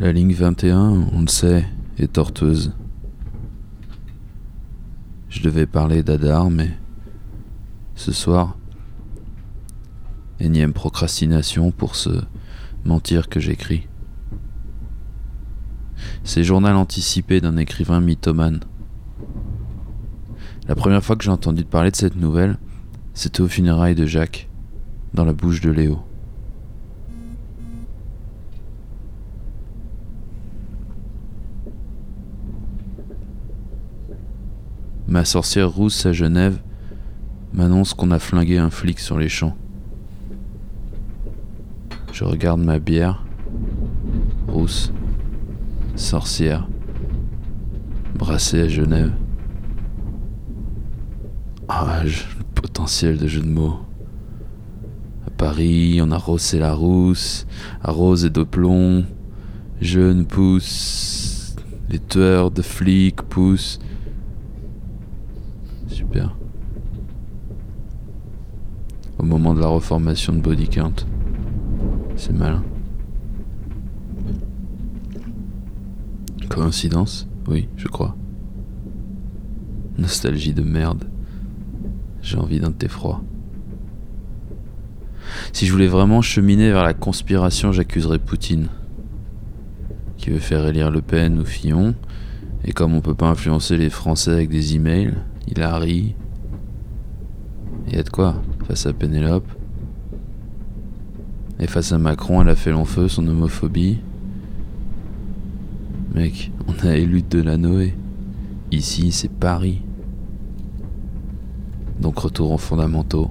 La ligne 21, on le sait, est tortueuse. Je devais parler d'Adar, mais ce soir, énième procrastination pour se mentir que j'écris. C'est journal anticipé d'un écrivain mythomane. La première fois que j'ai entendu parler de cette nouvelle, c'était au funérailles de Jacques, dans la bouche de Léo. Ma sorcière rousse à Genève m'annonce qu'on a flingué un flic sur les champs. Je regarde ma bière, rousse, sorcière, brassée à Genève. Ah, le potentiel de jeu de mots. À Paris, on a rossé la rousse, à rose et de plomb. Jeunes poussent, les tueurs de flics poussent. Super. Au moment de la reformation de Body Count. C'est malin. Coïncidence? Oui, je crois. Nostalgie de merde. J'ai envie d'un thé. Si je voulais vraiment cheminer vers la conspiration, j'accuserais Poutine, qui veut faire élire Le Pen ou Fillon, et comme on peut pas influencer les Français avec des emails, il a ri. Et y a de quoi face à Pénélope. Et face à Macron, elle a fait long feu son homophobie. Mec, on a élu de la Noé. Ici, c'est Paris. Donc retour aux fondamentaux.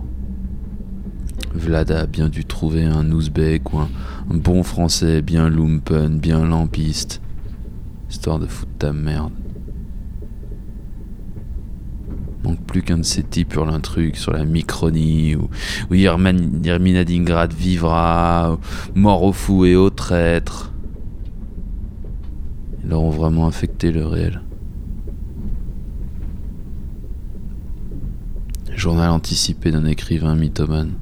Vlad a bien dû trouver un ouzbek ou un, bon français bien lumpen, bien lampiste. Histoire de foutre ta merde plus qu'un de ces types hurle un truc sur la Micronie, ou, ou Dingrad vivra, mort au fou et au traître. Ils leur vraiment affecté le réel. Journal anticipé d'un écrivain mythomane.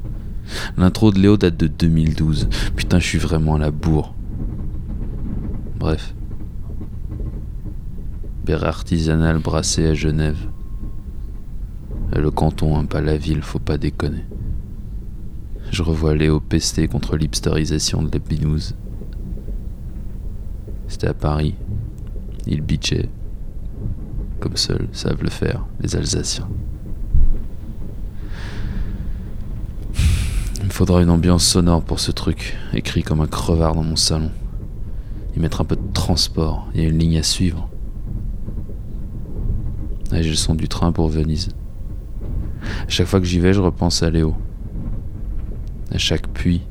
L'intro de Léo date de 2012. Putain, je suis vraiment à la bourre. Bref. Bière artisanale brassée à Genève. Le canton, hein, pas la ville, faut pas déconner. Je revois Léo pester contre l'hipsterisation de l'épinouse. C'était à Paris. Il bitchait. Comme seuls savent le faire, les Alsaciens. Il me faudra une ambiance sonore pour ce truc, écrit comme un crevard dans mon salon. Y mettre un peu de transport, il y a une ligne à suivre. Ah, j'ai le son du train pour Venise. À chaque fois que j'y vais, je repense à Léo. À chaque puits,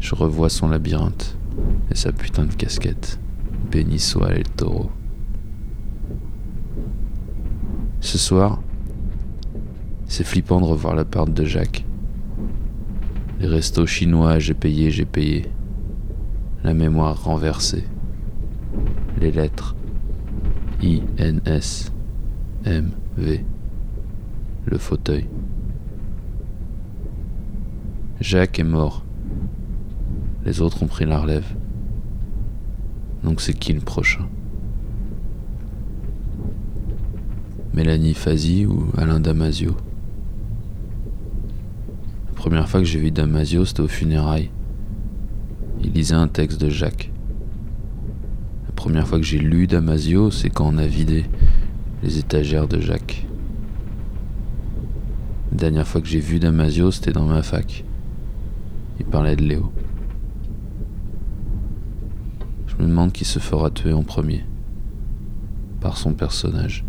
je revois son labyrinthe et sa putain de casquette. Béni soit El Taureau. Ce soir, c'est flippant de revoir la part de Jacques. Les restos chinois, j'ai payé, j'ai payé. La mémoire renversée. Les lettres. I, N, M, V. Le fauteuil. Jacques est mort. Les autres ont pris la relève. Donc c'est qui le prochain? Mélanie Fazi ou Alain Damasio? La première fois que j'ai vu Damasio, c'était au funérailles. Il lisait un texte de Jacques. La première fois que j'ai lu Damasio, c'est quand on a vidé les étagères de Jacques. La dernière fois que j'ai vu Damasio, c'était dans ma fac. Il parlait de Léo. Je me demande qui se fera tuer en premier. Par son personnage.